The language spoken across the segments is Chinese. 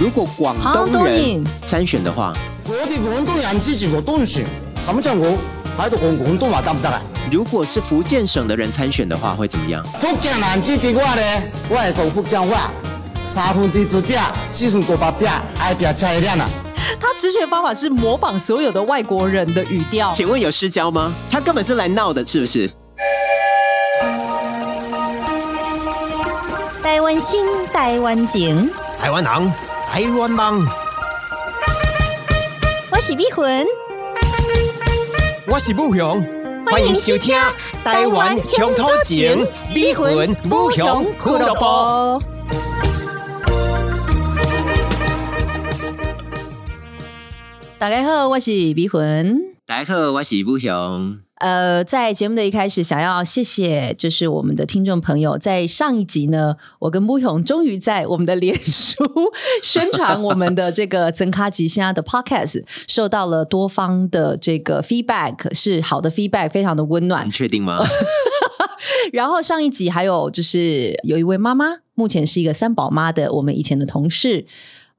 如果广东人参选的话，我哋广东人支持我当选，咁就我喺度讲广东话得唔得啊？如果是福建省的人参选的话，会怎么样？福建人支持我咧，我系讲福建话，三分之主家，四分过八饼，爱拼菜一啊！他直选方法是模仿所有的外国人的语调。请问有失焦吗？他根本是来闹的，是不是？台湾心，台湾情，台湾人。台湾梦，我是美魂，我是武雄，欢迎收听《台湾乡土情》美魂武雄俱乐部。大家好，我是美魂。大家好，我是武雄。呃，在节目的一开始，想要谢谢，就是我们的听众朋友。在上一集呢，我跟木勇终于在我们的脸书宣传我们的这个增咖吉虾的 Podcast，受到了多方的这个 feedback，是好的 feedback，非常的温暖。你确定吗？然后上一集还有就是有一位妈妈，目前是一个三宝妈的，我们以前的同事。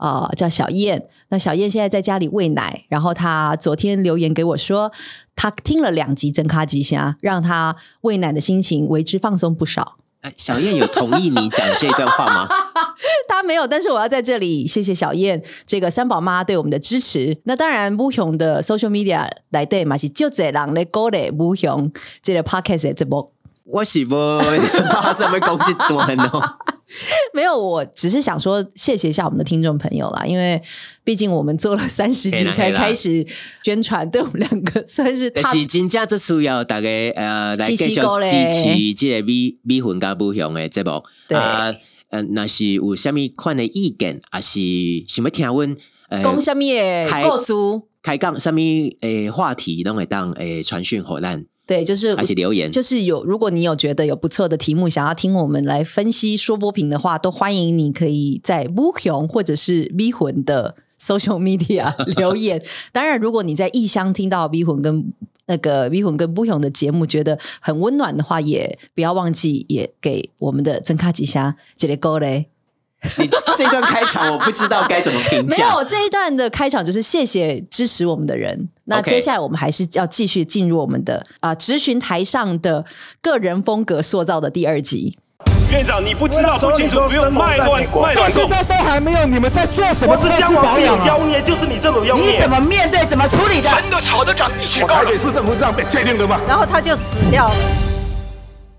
呃，叫小燕。那小燕现在在家里喂奶，然后她昨天留言给我说，她听了两集《真卡吉祥》，让她喂奶的心情为之放松不少。哎，小燕有同意你讲这段话吗？她没有，但是我要在这里谢谢小燕这个三宝妈对我们的支持。那当然，乌雄的 social media 来对嘛是就这人来鼓励乌雄这个 podcast 这波。我是不怕什么攻击端哦。没有，我只是想说谢谢一下我们的听众朋友啦，因为毕竟我们做了三十集才开始宣传，对我们两个算是。但是真正这需要大家呃来继续支持这个米米粉加不香的节目啊，呃，那是有什么款的意见，还是想要听闻？讲什么的故事？开讲什么诶话题，都会当诶传讯火烂。对，就是而且留言，就是有，如果你有觉得有不错的题目，想要听我们来分析说波评的话，都欢迎你可以在乌雄或者是咪魂的 social media 留言。当然，如果你在异乡听到咪魂跟那个咪魂跟乌雄的节目，觉得很温暖的话，也不要忘记也给我们的曾卡吉祥这里勾嘞。你这段开场我不知道该怎么评价。没有这一段的开场就是谢谢支持我们的人。那接下来我们还是要继续进入我们的啊，直询台上的个人风格塑造的第二集。院长，你不知道不清楚，不用卖乱卖乱现在都还没有，你们在做什么？是将保养妖孽，就是你这种妖孽。你怎么面对？怎么处理的？真的吵得长一起高。台北市政府这样被确定的吗？然后他就死掉了。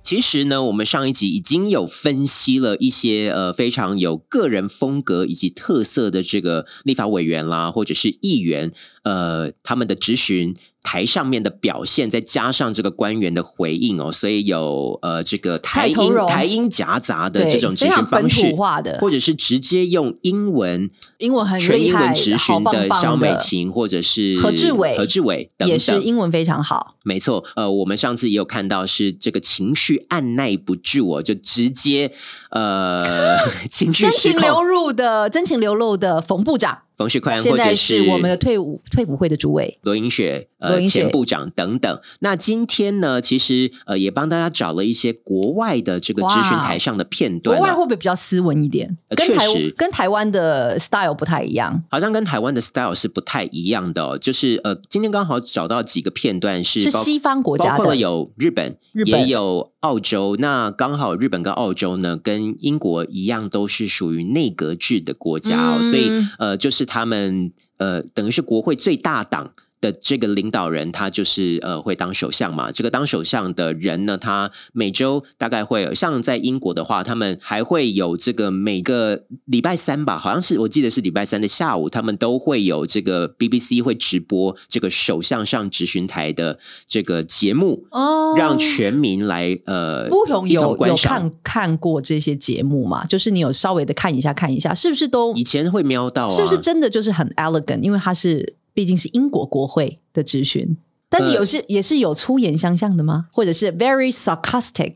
其实呢，我们上一集已经有分析了一些呃非常有个人风格以及特色的这个立法委员啦，或者是议员，呃，他们的质询。台上面的表现，再加上这个官员的回应哦，所以有呃这个台音台音夹杂的这种咨询方式，或者是直接用英文英文很全英文咨询的小美琴，或者是何志伟何志伟也是英文非常好。没错，呃，我们上次也有看到是这个情绪按耐不住，哦就直接呃 情绪真情流入的真情流露的冯部长。冯旭宽，或者是我们的退伍退伍会的主委罗英雪，呃，前部长等等。那今天呢，其实呃，也帮大家找了一些国外的这个咨询台上的片段。国外会不会比较斯文一点？确实，跟台湾的 style 不太一样。好像跟台湾的 style 是不太一样的。就是呃，今天刚好找到几个片段是是西方国家的，有日本，也有澳洲。那刚好日本跟澳洲呢，跟英国一样，都是属于内阁制的国家哦，所以呃，就是。他们呃，等于是国会最大党。的这个领导人，他就是呃会当首相嘛。这个当首相的人呢，他每周大概会像在英国的话，他们还会有这个每个礼拜三吧，好像是我记得是礼拜三的下午，他们都会有这个 BBC 会直播这个首相上直询台的这个节目哦，让全民来呃不同有有看看过这些节目嘛？就是你有稍微的看一下看一下，是不是都以前会瞄到？是不是真的就是很 elegant？因为他是。毕竟是英国国会的质询，但是有是也是有粗言相向的吗？或者是 very sarcastic，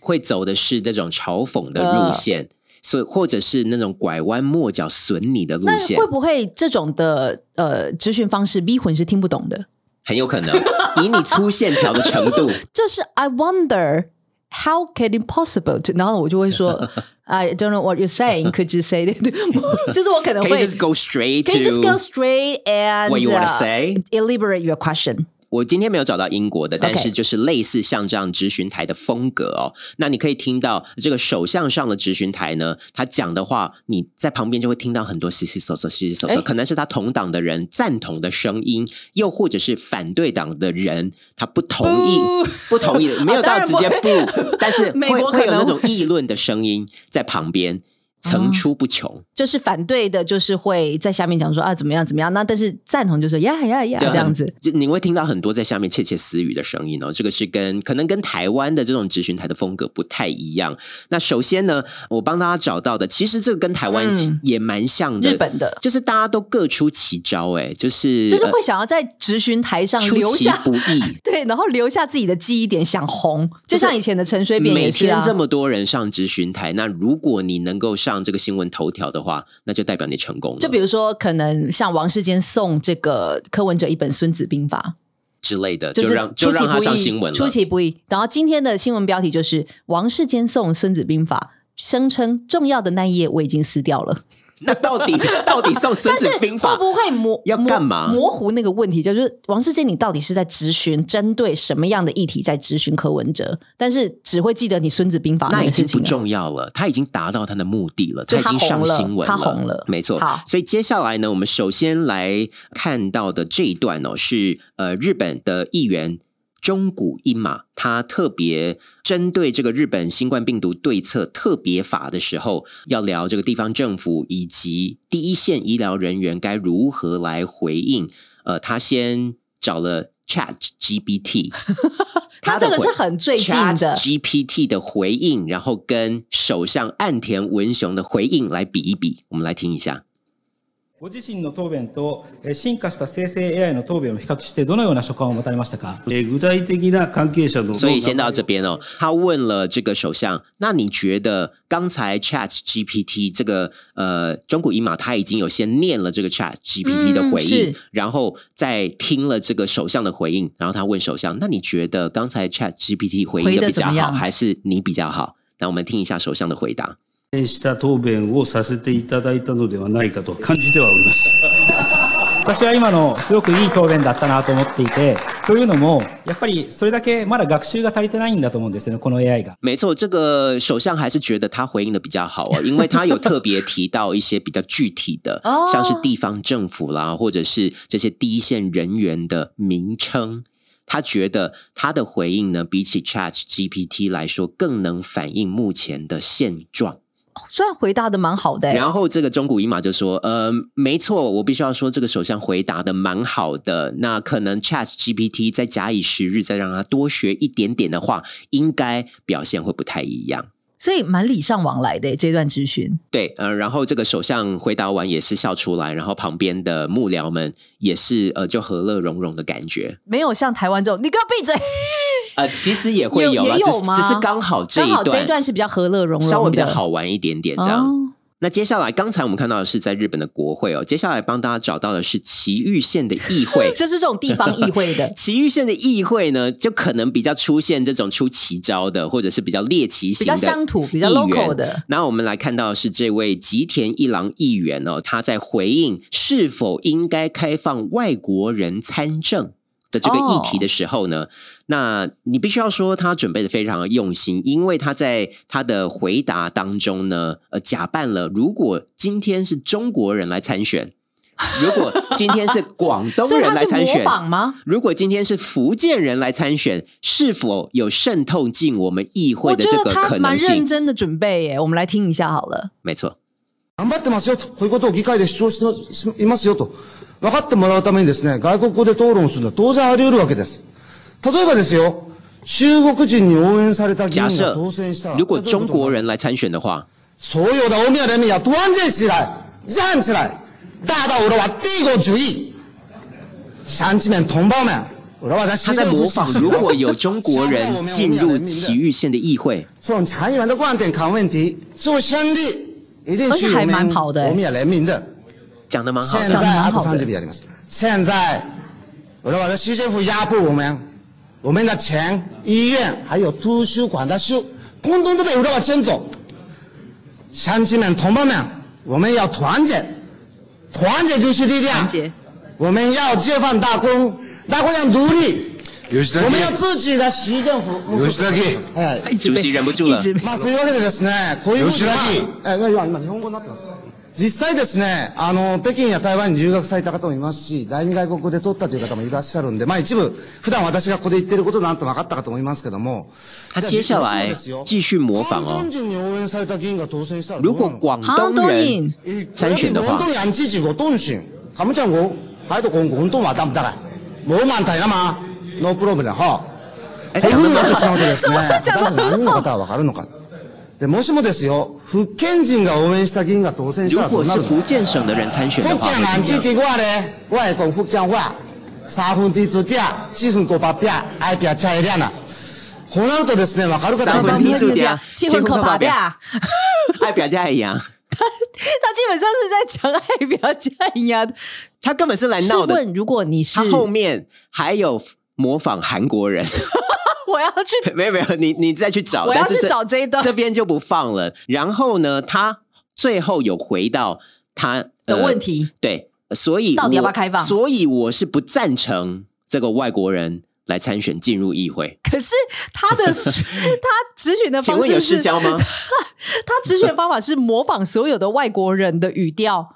会走的是那种嘲讽的路线，所以或者是那种拐弯抹角损你的路线，会不会这种的呃质询方式逼魂是听不懂的？很有可能，以你粗线条的程度，这是 I wonder How can it possible？to？然后我就会说 I don't know what you're saying. Could you say that？就是我可能 Can 会 you just go straight Can you just go to straight and what you wanna uh, say? elaborate your question? 我今天没有找到英国的，但是就是类似像这样直询台的风格哦。那你可以听到这个首相上的直询台呢，他讲的话，你在旁边就会听到很多稀稀嗦嗦、稀稀嗦哎。嗦，可能是他同党的人赞同的声音，又或者是反对党的人他不同意、不。同意 的，没有到直接不，但是 美会国可能。会有那种议论的声音在旁边层出不穷。就是反对的，就是会在下面讲说啊怎么样怎么样，那但是赞同就说呀呀呀就这样子。，就你会听到很多在下面窃窃私语的声音哦。这个是跟可能跟台湾的这种直询台的风格不太一样。那首先呢，我帮大家找到的，其实这个跟台湾嗯也蛮像的，日本的就是大家都各出奇招，哎，就是就是会想要在直询台上留下不易。对，然后留下自己的记忆点，想红，就像以前的陈水扁每。天这么多人上直询台，那如果你能够上这个新闻头条的话，那就代表你成功了。就比如说，可能像王世坚送这个柯文哲一本《孙子兵法之类的，》，就是让就出其让他不意，上新闻了。出其不意。然后今天的新闻标题就是王世坚送《孙子兵法》，声称重要的那一页我已经撕掉了。那到底 到底送《孙子兵法会》不会模要干嘛模模糊那个问题？就是王世坚，你到底是在质询针对什么样的议题在质询柯文哲？但是只会记得你《孙子兵法》那已经不。重要了，他已经达到他的目的了，他已经上新闻他红了没错好。所以接下来呢，我们首先来看到的这一段哦，是呃日本的议员。中谷一马，他特别针对这个日本新冠病毒对策特别法的时候，要聊这个地方政府以及第一线医疗人员该如何来回应。呃，他先找了 Chat GPT，他这个是很最近的 GPT 的回应，然后跟首相岸田文雄的回应来比一比，我们来听一下。ご自身の答弁とえー進化した生成 AI の答弁を比較してどのような所感を持たれましたかえー具体的な関係者の所以先到这边哦，他问了这个首相，那你觉得刚才 Chat GPT 这个呃中古一马他已经有先念了这个 Chat GPT 的回应，嗯是然后再听了这个首相的回应，然后他问首相，那你觉得刚才 Chat GPT 回应回的比较好，得怎么样还是你比较好？那我们听一下首相的回答。 した答弁をさせていただいたのではないかと感じてはおります。私は今のすごくいい答弁だったなと思っていて、というのも、やっぱりそれだけまだ学習が足りてないんだと思うんですよね、この AI が。没错，这个首相还是觉得他回应的比较好哦，因为他有特别提到一些比较具体的，哦像是地方政府啦，或者是这些第一线人员的名称。他觉得他的回应呢，比起 Chat GPT 来说，更能反映目前的现状。虽然回答的蛮好的、欸，然后这个中古一马就说：“呃，没错，我必须要说，这个首相回答的蛮好的。那可能 Chat GPT 再假以时日，再让他多学一点点的话，应该表现会不太一样。”所以蛮礼尚往来的、欸、这段咨询。对，呃，然后这个首相回答完也是笑出来，然后旁边的幕僚们也是呃，就和乐融融的感觉。没有像台湾这种，你给我闭嘴！呃，其实也会有啦，只？只是刚好这一段这段一段是比较和乐融融，稍微比较好玩一点点这样。哦那接下来，刚才我们看到的是在日本的国会哦，接下来帮大家找到的是埼玉县的议会。就是这种地方议会的 埼玉县的议会呢，就可能比较出现这种出奇招的，或者是比较猎奇型的比较乡土比较 local 的。那我们来看到的是这位吉田一郎议员哦，他在回应是否应该开放外国人参政。的这个议题的时候呢，那你必须要说他准备的非常的用心，因为他在他的回答当中呢，呃，假扮了如果今天是中国人来参选，如果今天是广东人所以他是模来参选，仿吗？如果今天是福建人来参选，是否有渗透进我们议会我觉得的这个可他蛮能性？认真的准备耶，我们来听一下好了。没错，頑張ってますよと、こういうことを議会で主張していますよと、 分かってもらうためにですね、外国語で討論するのは当然あり得るわけです。例えばですよ、中国人に応援された議員が假设当選したら，如果中国人来参选的话，所有的欧米亚人民要团结起来，站起来，大到我的话帝国主义，乡亲们、同胞们，我的话在他在模仿，如果有中国人进入埼玉县的议会，从长远的观点看问题，做兄弟一定而且还是我们蛮跑的欸欧米亚人民的。 讲的蛮好现的。在あと30秒あります。现在我的话在市政府压迫我们， 我们的钱、医院还有图书馆的书，通通都被俄罗斯牵走。乡亲们、同胞们，我们要团结，团结就是力量。团结我们要解放大空，大空要努力。吉田我们要自己的市政府。吉田君哎。一直被主席忍不住了一直被まあそういうわけでですね、こういうことが吉田え、今、今日本語になってます。 実際ですね、あの、北京や台湾に留学された方もいますし、第二外国語で取ったという方もいらっしゃるんで、まあ一部、普段私がここで言ってることなんと分かったかと思いますけども。他接下来继续模仿哦韓。人に応援された議員が当選したら如果广东人参选的话廣，東人支持我當選，咁樣我喺度講廣東話得唔得啊？冇問題啦嘛，no problem 哈。哎，こ讲得真好。ういうわけなのでですね、果たして何人の方は分かるのか。で、もしもですよ、福建人が応援した議員が当選した如らどうなるの果是福建省的人参选的福话，会建人支怎么样？持我咧，我会讲福建话，三分天注定，四分五百拼，爱拼才会练啊。こうなるとですね、分かる方三分天注定气魂口爬呀！爱表家一样，他基本上是在讲爱表家一样。他根本是来闹的。试问，如果你是他后面还有 模仿韩国人，我要去 没有没有，你你再去找，我要去找这一段这边就不放了。然后呢，他最后有回到他的问题，对，所以到底要不要我开放所以我是不赞成这个外国人来参选进入议会。可是他的 他直选的请问有方式是，失焦吗？他直选方法是模仿所有的外国人的语调。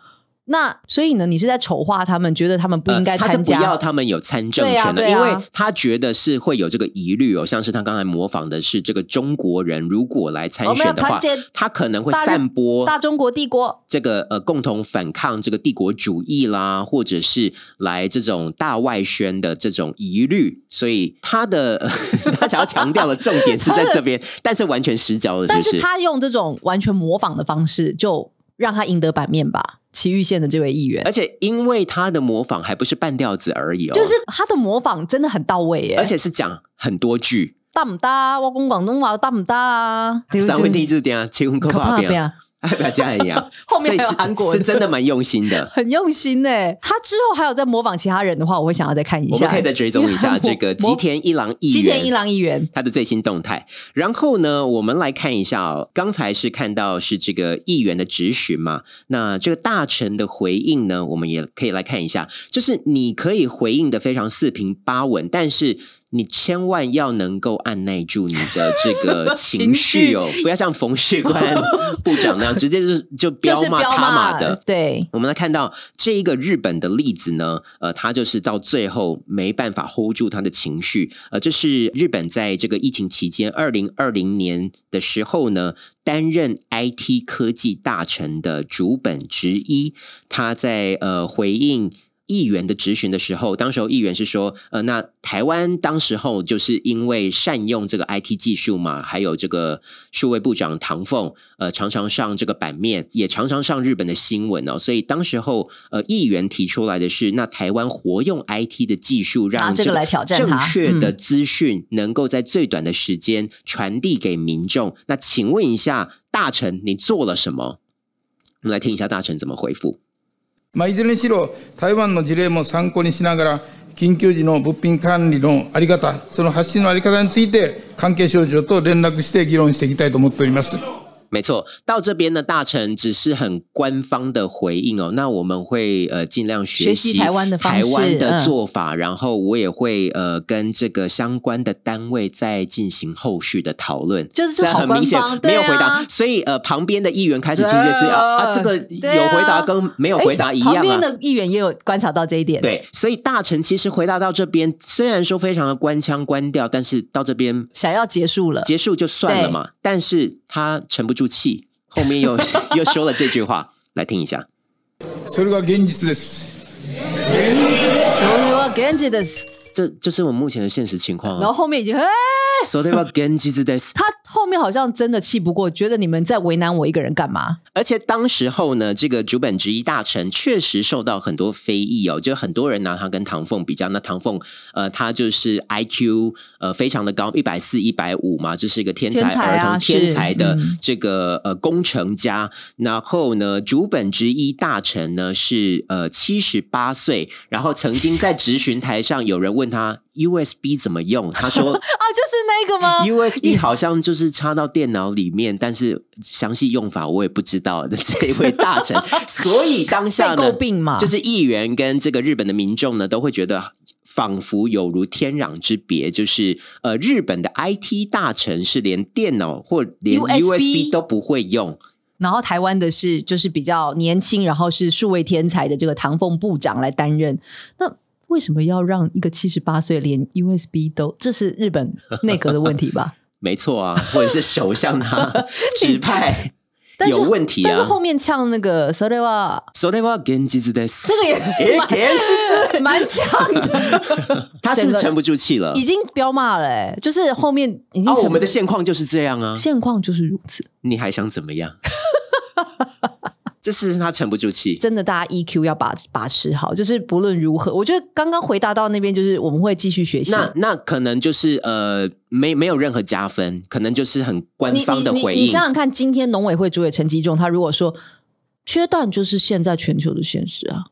那所以呢，你是在丑化他们，觉得他们不应该呃他是不参加？要他们有参政权的，因为他觉得是会有这个疑虑哦，像是他刚才模仿的是这个中国人，如果来参选的话他可能会散播大中国帝国。这个呃共同反抗这个帝国主义啦，或者是来这种大外宣的这种疑虑，所以他的、呃 他想要强调的重点是在这边，但是完全失焦了，但？是他用这种完全模仿的方式，就让他赢得版面吧。奇玉县的这位议员而，且因为他的模仿还不是半吊子而已哦，就是他的模仿真的很到位耶，而且是讲很多句，大唔大？我讲广东话大唔大啊？三分地字点啊，七分可可怕变，爱 大家一样，后面还有韩国的是真的蛮用心的。很用心呢。他之后还有在模仿其他人的话，我会想要再看一下。我们可以再追踪一下这个吉田一郎议员，吉田一郎议员，他的最新动态。然后呢，我们来看一下哦，刚才是看到是这个议员的质询嘛，那这个大臣的回应呢，我们也可以来看一下，就是你可以回应的非常四平八稳，但是。你千万要能够按耐住你的这个 情绪哦，不要像冯世官 部长那样，直接就是就彪骂他骂的。对，我们来看到这一个日本的例子呢，呃，他就是到最后没办法 hold 住他的情绪，呃，这是日本在这个疫情期间，二零二零年的时候呢，担任 IT 科技大臣的主本之一，他在呃回应。议员的质询的时候，当时候议员是说，呃，那台湾当时候就是因为善用这个 IT 技术嘛，还有这个数位部长唐凤，呃，常常上这个版面，也常常上日本的新闻哦，所以当时候呃，议员提出来的是，那台湾活用 IT 的技术，让这个来挑战正确的嗯资讯能够在最短的时间传递给民众。那请问一下，大臣，你做了什么？我们来听一下大臣怎么回复。まあ、いずれにしろ台湾の事例も参考にしながら緊急時の物品管理のあり方その発信のあり方について関係省庁と連絡して議論していきたいと思っております。没错，到这边呢，大臣只是很官方的回应哦。那我们会呃尽量学学习台湾的方台湾的嗯做法，然后我也会呃跟这个相关的单位再进行后续的讨论。就是虽然好很明显没有回答，啊所以呃旁边的议员开始其实是对啊啊这个有回答跟没有回答一样啊。旁边的议员也有观察到这一点，对，所以大臣其实回答到这边，虽然说非常的官腔官调，但是到这边想要结束了，结束就算了嘛。但是他成不住气，后面又又说了这句话，来听一下。それが現実です。所以我跟着的，这就是我们目前的现实情况然后啊。后面已经哎。それは現実です。他 后面好像真的气不过，觉得你们在为难我一个人干嘛？而且当时候呢，这个主本直一大臣确实受到很多非议哦，就很多人拿他跟唐凤比较。那唐凤呃，他就是 IQ 呃非常的高，一百四、一百五嘛，这是一个天才天才儿童、啊天是才的嗯这个呃工程家。然后呢，主本直一大臣呢是呃七十八岁，然后曾经在质询台上有人问他 USB 怎么用？他说啊，就是那个吗 USB 好像就是插到电脑里面，但是详细用法我也不知道的 这一位大臣，所以当下被呢诟病嘛就是议员跟这个日本的民众呢都会觉得。仿佛有如天壤之别，就是呃，日本的 IT 大臣是连电脑或连 USB USB 都不会用，然后台湾的是就是比较年轻，然后是数位天才的这个唐凤部长来担任。那为什么要让一个七十八岁连 USB 都？这是日本内阁的问题吧？没错啊，或者是首相他指派但是有问题啊。但是后面呛那个 s o r e w a それは現実です。这个也诶現実蛮呛的，他是不是沉不住气了已。经飙骂了、欸，就是后面已经啊，沉我们的现况就是这样啊，现况就是如此。你还想怎么样？ 这是他沉不住气。真的，大家 EQ 要把把持好，就是不论如何，我觉得刚刚回答到那边，就是我们会继续学习。那那可能就是呃，没没有任何加分，可能就是很官方的回应你想。想看，今天农委会主委陈吉仲，他如果说缺蛋就是现在全球的现实啊，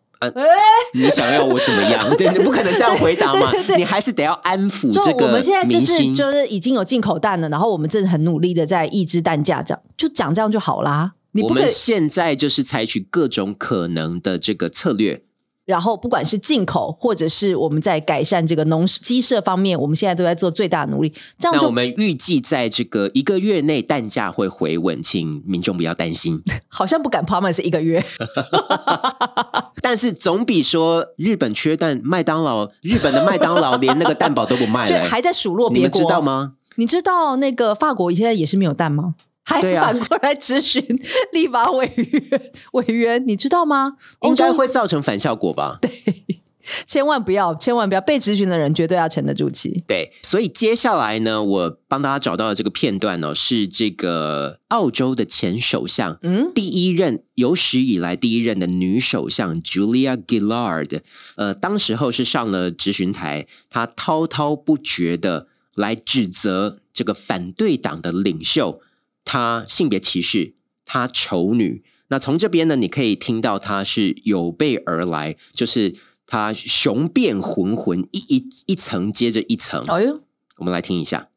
你想要我怎么样？对，你不可能这样回答嘛，你还是得要安抚这个我们现在就是。就是已经有进口蛋了，然后我们正很努力的在抑制蛋价，这样就讲这样就好啦。你我们现在就是采取各种可能的这个策略，然后不管是进口，或者是我们在改善这个农鸡舍方面，我们现在都在做最大的努力。这样那我们预计在这个一个月内蛋价会回稳，请民众不要担心。好像不敢 promise 一个月。但是总比说日本缺蛋，麦当劳日本的麦当劳连那个蛋堡都不卖了、所以还在数落别国，你们知道？吗？你知道那个法国现在也是没有蛋吗？还反过来咨询立法委员委员，你知道吗？应该会造成反效果吧？对千万不要，千万不要被咨询的人绝对要沉得住气。对，所以接下来呢，我帮大家找到的这个片段呢、是这个澳洲的前首相，嗯，第一任有史以来第一任的女首相 Julia Gillard，呃，当时候是上了质询台，她滔滔不绝的来指责这个反对党的领袖，她性别歧视，她丑女。那从这边呢，你可以听到她是有备而来，就是她雄辩浑浑，一一一层接着一层。哎呦，我们来听一下。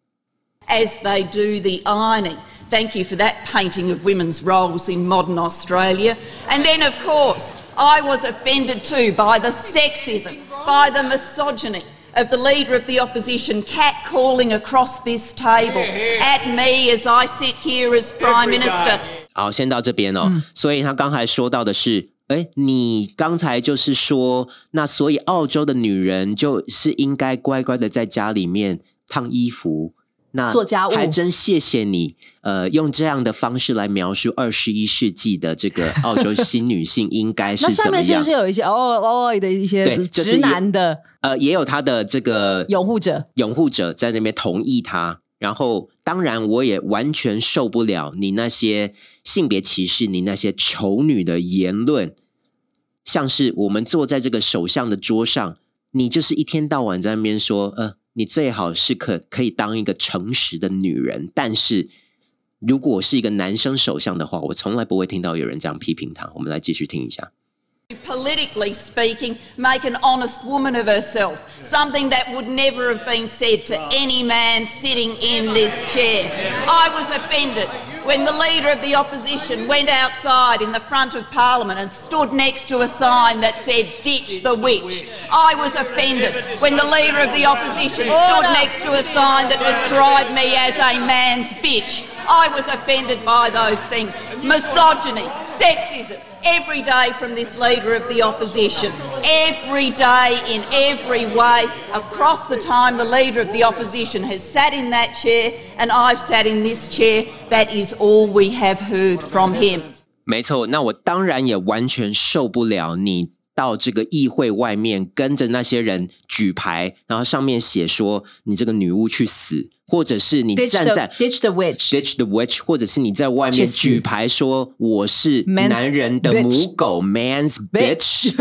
as they do the ironing. Thank you for that painting of women's roles in modern Australia. And then, of course, I was offended too by the sexism, by the misogyny of the Leader of the Opposition catcalling across this table at me as I sit here as Prime Minister. 好，先到这边哦。所以他刚才说到的是，哎，你刚才就是说，那所以澳洲的女人就是应该乖乖的在家里面烫衣服。那做家务还真谢谢你，呃，用这样的方式来描述二十一世纪的这个澳洲新女性应该是怎么样那上面是不是？有一些哦哦的一些对直男的呃，也有他的这个拥护者？拥护者在那边同意他，然后当然我也完全受不了你那些性别歧视、你那些丑女的言论，像是我们坐在这个首相的桌上，你就是一天到晚在那边说，呃，你最好是可可以当一个诚实的女人，但是如果我是一个男生首相的话，我从来不会听到有人这样批评他。我们来继续听一下。Politically speaking, make an honest woman of herself. Something that would never have been said to any man sitting in this chair. I was offended when the Leader of the Opposition went outside in the front of Parliament and stood next to a sign that said, Ditch the witch. I was offended when the Leader of the Opposition stood next to a sign that described me as a man's bitch. I was offended by those things. Misogyny, sexism, every day from this leader of the opposition. Every day, in every way, across the time the leader of the opposition has sat in that chair and I've sat in this chair, that is all we have heard from him. 没错，那我当然也完全受不了你 到这个议会外面跟着那些人举牌，然后上面写说你这个女巫去死，或者是你站在 ditch the witch，ditch the witch，或者是你在外面举牌说我是男人的母狗 man's bitch。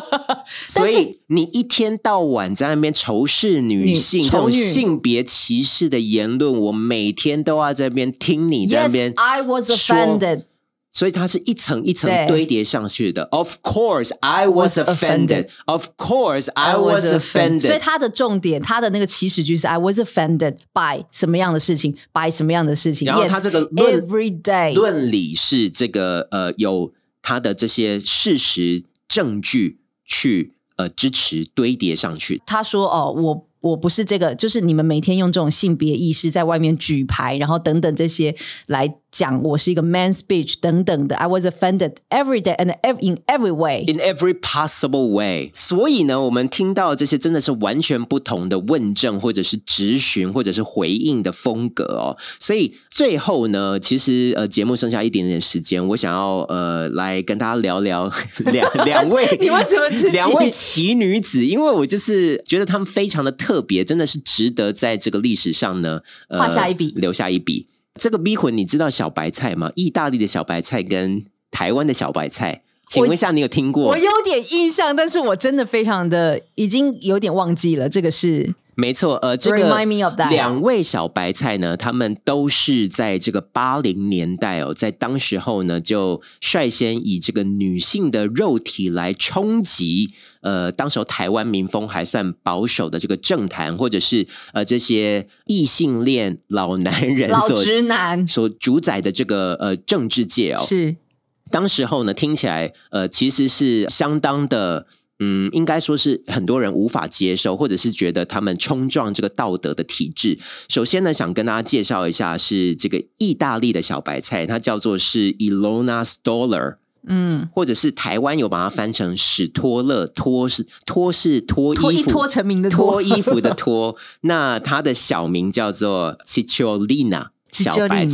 所以你一天到晚在那边仇视女性这种性别歧视的言论，我每天都要在那边听你在那边 Yes, I was 说 offended. 所以它是一层一层堆叠上去的。Of course, I was offended. Of course, I was offended. 所以它的重点，它的那个起始句是 I was offended by 什么样的事情，by 什么样的事情。然后它这个论 every day 论理是这个呃有它的这些事实证据去呃支持堆叠上去。他说：“哦，我我不是这个，就是你们每天用这种性别意识在外面举牌，然后等等这些来讲，我是一个 man speech 等等的。I was offended every day and ev- in every way。In every possible way，所以呢，我们听到这些真的是完全不同的问政，或者是质询，或者是回应的风格哦。所以最后呢，其实呃，节目剩下一点点时间，我想要呃来跟大家聊聊 两两位，你为什么两位奇女子？因为我就是觉得她们非常的特别，真的是值得在这个历史上呢、呃、画下一笔留下一笔。这个逼魂，你知道小白菜吗？意大利的小白菜跟台湾的小白菜，请问一下，你有听过？我有点印象，但是我真的非常的已经有点忘记了。这个是没错，呃，这个两位小白菜呢，他们都是在这个八零年代哦，在当时候呢，就率先以这个女性的肉体来冲击，呃，当时候台湾民风还算保守的这个政坛，或者是呃这些异性恋老男人老所直男，所主宰的这个呃政治界哦，是当时候呢，听起来呃，其实是相当的，嗯，应该说是很多人无法接受，或者是觉得他们冲撞这个道德的体制。首先呢，想跟大家介绍一下，是这个意大利的小白菜，它叫做是 Ilona Stoller。嗯，或者是台湾有把它翻成史托勒，托是托是脱衣服脱成名的脱衣服的脱。那它的小名叫做 Cicciolina 小白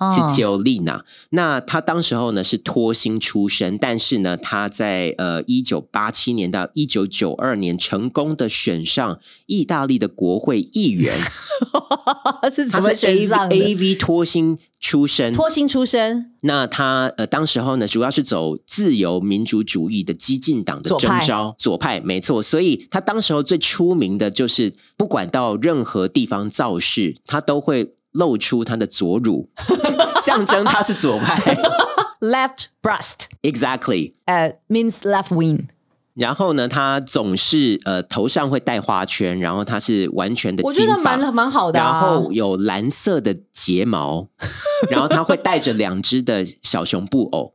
Cicciolina 菜。哦 Cicciolina，那他当时候呢是托星出身，但是呢他在呃一九八七年到一九九二年成功的选上意大利的国会议员，是怎么选上的？A V 脱星出身，脱星出身，那他呃，当时候呢，主要是走自由民主主义的激进党的征召，左派没错。所以他当时候最出名的就是，不管到任何地方造势，他都会露出他的左乳，象征他是左派。left breast，exactly。呃、means left wing。然后呢，他总是呃头上会戴花圈，然后他是完全的我觉得蛮蛮好的啊然后有蓝色的睫毛，然后他会带着两只的小熊布偶，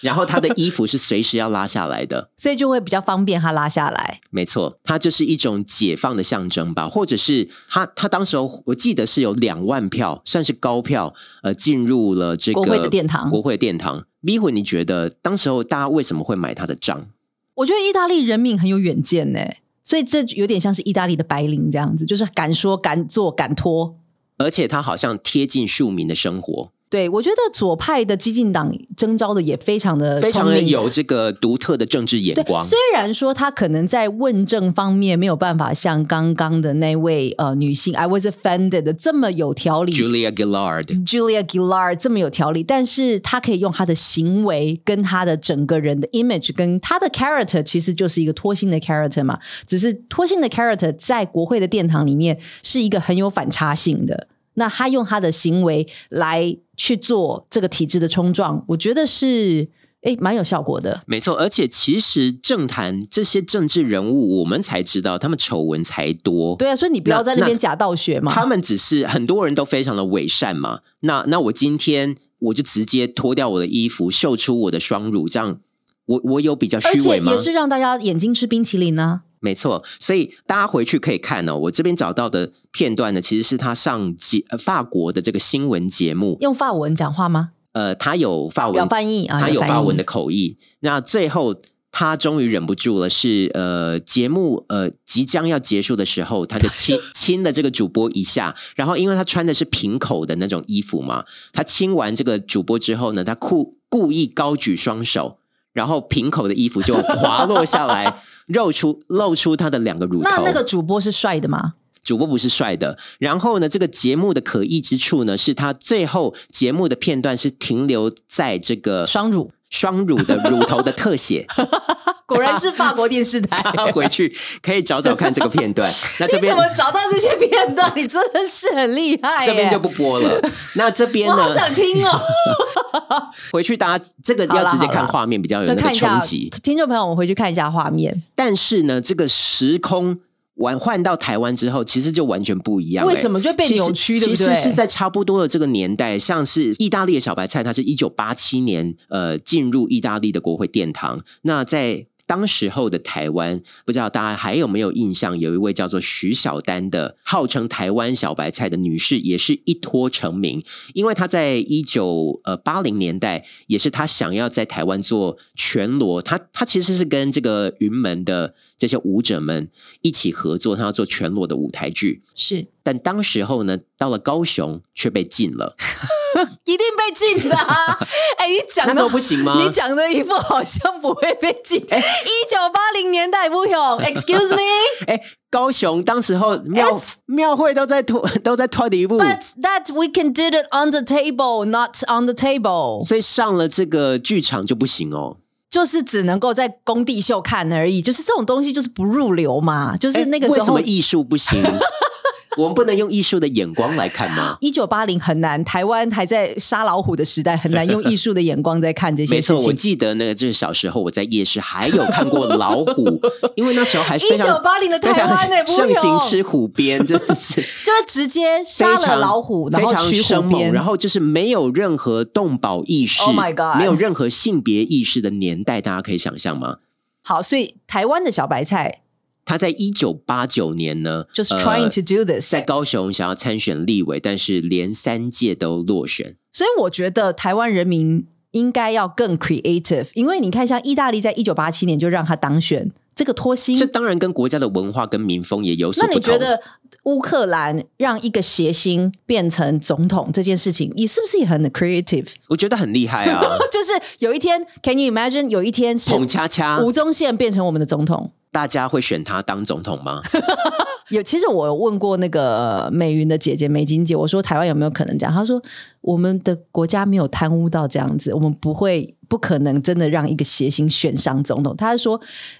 然后他的衣服是随时要拉下来的。所以就会比较方便他拉下来。没错，它就是一种解放的象征吧，或者是他他当时候我记得是有两万票，算是高票，呃，进入了这个国会的殿堂国会殿堂。逼魂，你觉得当时候大家为什么会买他的账？我觉得意大利人民很有远见呢，所以这有点像是意大利的白领这样子，就是敢说敢做敢拖。而且他好像贴近庶民的生活，对，我觉得左派的激进党征召的也非常的非常的有这个独特的政治眼，光。虽然说他可能在问政方面没有办法像刚刚的那位呃女性 I was offended 的这么有条理 Julia Gillard，Julia Gillard 这么有条理，但是他可以用他的行为跟他的整个人的 image 跟他的 character 其实就是一个脱星的 character 嘛，只是脱星的 character 在国会的殿堂里面是一个很有反差性的。那他用他的行为来去做这个体制的冲撞，我觉得是诶蛮有效果的。没错，而且其实政坛这些政治人物，我们才知道他们丑闻才多。对啊，所以你不要在那边假道学嘛。他们只是很多人都非常的伪善嘛。那那我今天我就直接脱掉我的衣服，秀出我的双乳，这样我我有比较而虚伪吗且也？是让大家眼睛吃冰淇淋呢、没错，所以大家回去可以看哦。我这边找到的片段呢，其实是他上节呃法国的这个新闻节目，用法文讲话吗？呃，他有法文有翻译啊他有法文的口译。那最后他终于忍不住了，是呃节目呃即将要结束的时候，他就亲 亲了这个主播一下，然后因为他穿的是平口的那种衣服嘛，他亲完这个主播之后呢，他故故意高举双手，然后平口的衣服就滑落下来，露出露出他的两个乳头。那那个主播是帅的吗？主播不是帅的，然后呢，这个节目的可疑之处呢，是它最后节目的片段是停留在这个双乳，双乳的乳头的特写，果然是法国电视台。回去可以找找看这个片段。那这边 你怎么找到这些片段？你真的是很厉害耶！这边就不播了。那这边呢我好？想听哦。回去大家这个要直接看画面比较有那个冲击。听众朋友，我们回去看一下画面。但是呢，这个时空完换到台湾之后，其实就完全不一样、欸。为什么就被扭曲其实是在差不多的这个年代，像是意大利的小白菜，它是一九八七年呃进入意大利的国会殿堂。那在当时候的台湾，不知道大家还有没有印象？有一位叫做徐小丹的，号称台湾小白菜的女士，也是一脱成名，因为她在一九呃八零年代，也是她想要在台湾做全裸，她她其实是跟这个云门的这些舞者们一起合作，她要做全裸的舞台剧。是但当时候呢，到了高雄却被禁了。一定被禁的、啊。哎、你讲的不行吗你讲的一副好像不会被禁。一九八零年代不用，Excuse me。哎，高雄当时候庙庙会都在拖 都在拖一步，But that we can do it on the table, not on the table，所以上了这个剧场就不行哦。就是只能够在工地秀看而已。就是这种东西就是不入流嘛，就是那个时候什么艺术不行？我们不能用艺术的眼光来看吗？一九八零很难，台湾还在杀老虎的时代，很难用艺术的眼光在看这些没错，我。记得那个就是小时候我在夜市还有看过老虎，因为那时候还非常1980的台湾盛行吃虎鞭，真的是 就是直接杀了老虎，然后取虎鞭，然后就是没有任何动保意识 Oh my god 没有任何性别意识的年代，大家可以想象吗？好，所以台湾的小白菜他在一九八九年呢，就是 trying 呃 to do this，、在高雄想要参选立委，但是连三届都落选。所以我觉得台湾人民应该要更 creative，因为你看，像意大利在一九八七年就让他当选，这个脱薪这当然跟国家的文化跟民风也有所那不同。你觉得乌克兰让一个谐星变成总统这件事情，你是不是也很 creative？我觉得很厉害啊！就是有一天，Can you imagine？有一天是彭恰恰，吴宗宪变成我们的总统。大家会选他当总统吗？有，其实我有问过那个美云的姐姐美金姐，我说台湾有没有可能这样？她说我们的国家没有贪污到这样子，我们不会不可能真的让一个邪星选上总统。她说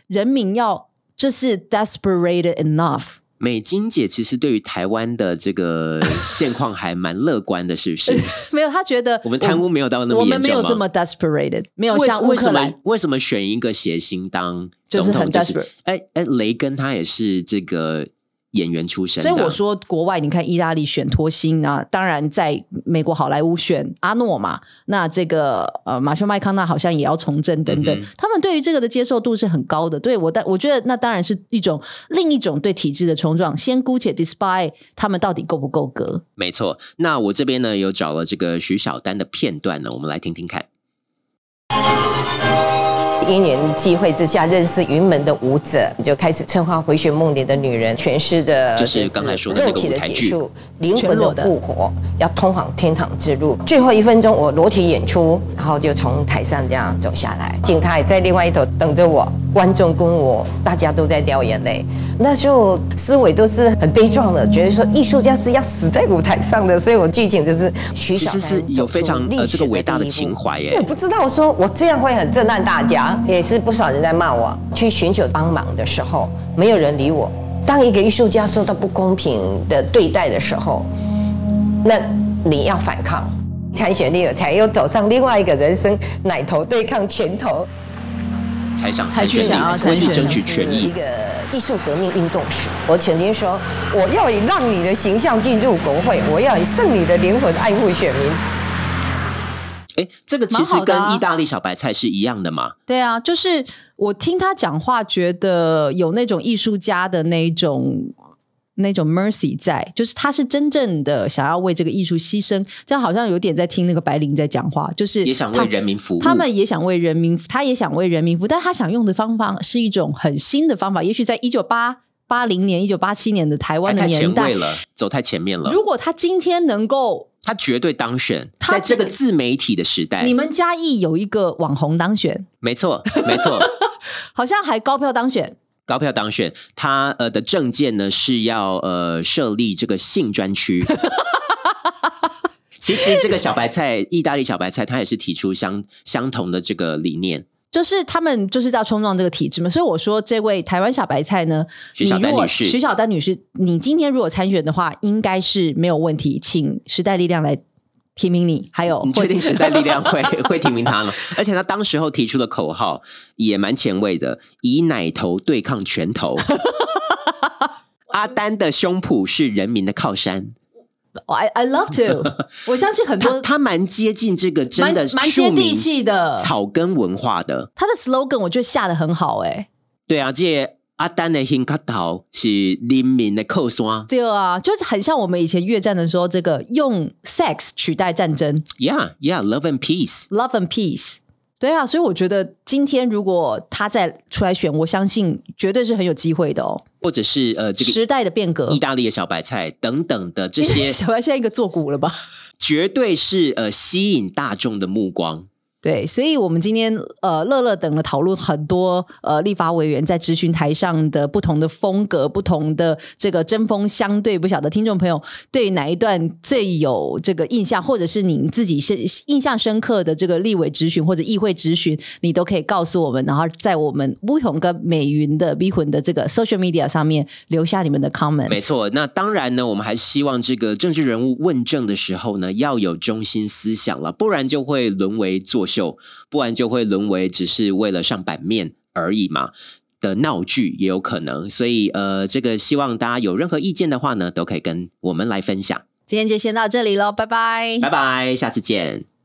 人民要就是 desperate enough。美金姐其实对于台湾的这个现况还蛮乐观的，是不是？没有，她觉得 我们贪污没有到那么严重吗们没有这么 desperate，没有为像乌为什么克兰为什么选一个谐星当就是很总统？就是哎哎，雷根他也是这个演员出身，所以我说，国外你看意大利选托星啊，当然在美国好莱坞选阿诺嘛，那这个呃马修麦康纳好像也要从政等等，嗯他们对于这个的接受度是很高的。对我但我觉得那当然是一种另一种对体制的冲撞。先姑且 despite 他们到底够不够格。没错。那我这边呢有找了这个徐小丹的片段呢，我们来听听看。因缘际会之下认识云门的舞者，就开始策划《回旋梦里的女人》诠释的，就是刚才说的那个肉体的舞台剧。结束，灵魂的的复活，要通往天堂之路。最后一分钟，我裸体演出，然后就从台上这样走下来，警察也在另外一头等着我，观众跟我，大家都在掉眼泪。那时候思维都是很悲壮的，觉得说艺术家是要死在舞台上的，所以我剧情就是徐小丹其实是有非常呃这个伟大的情怀耶。我不知道说我这样会很震撼大家，也是不少人在骂我。去寻求帮忙的时候，没有人理我。当一个艺术家受到不公平的对待的时候，那你要反抗。才选立委才又走上另外一个人生，奶头对抗拳头。才想才选去想要立委，为自己争取权益。一个艺术革命运动史。我曾经说，我要以让你的形象进入国会，我要以胜你的灵魂爱护选民。哎，这个其实跟意大利小白菜是一样的嘛？对啊，就是我听他讲话，觉得有那种艺术家的那种。那种 mercy 在，就是他是真正的想要为这个艺术牺牲，这样好像有点在听那个白灵在讲话，就是也想为人民服务。他们也想为人民，他也想为人民服务，但他想用的方法是一种很新的方法。也许在一九八八零年、一九八七年的台还湾的太前年代卫，了，走太前面了。如果他今天能够，他绝对当选，在这个自媒体的时代，你们嘉义有一个网红当选，没错，没错，好像还高票当选，高票当选，他呃的政见呢是要呃设立这个性专区。其实这个小白菜，意大利小白菜，他也是提出相相同的这个理念。就是他们就是要冲撞这个体制嘛。所以我说，这位台湾小白菜呢，徐小丹女士徐小丹女士，你今天如果参选的话，应该是没有问题，请时代力量来提名你，还有你确定时代力量会 会提名他吗？而且他当时候提出的口号也蛮前卫的，以奶头对抗拳头。阿丹的胸脯是人民的靠山。I I love to，我相信很多他蛮接近这个真的蛮接地气的草根文化的。他的 slogan 我觉得下的很好哎、欸。对啊，这阿丹的胸卡头是人民的靠山。对啊，就是很像我们以前越战的时候，这个用 sex 取代战争。Yeah, yeah, love and peace, love and peace。对啊，所以我觉得今天如果他再出来选，我相信绝对是很有机会的哦。或者是呃，这个时代的变革，意大利的小白菜等等的这 些，小白现在一个做股了吧？绝对是呃吸引大众的目光。对，所以我们今天呃，乐乐等了讨论很多呃，立法委员在咨询台上的不同的风格、不同的这个针锋相对，不晓得听众朋友对哪一段最有这个印象，或者是你自己是印象深刻的这个立委咨询或者议会咨询，你都可以告诉我们，然后在我们乌红跟美云的逼魂的这个 social media 上面留下你们的 comment。没错，那当然呢，我们还希望这个政治人物问政的时候呢，要有中心思想了，不然就会沦为做秀。不然就会沦为只是为了上版面而已嘛的闹剧也有可能，所以呃，这个希望大家有任何意见的话呢，都可以跟我们来分享。今天就先到这里喽，拜拜，拜拜，下次见。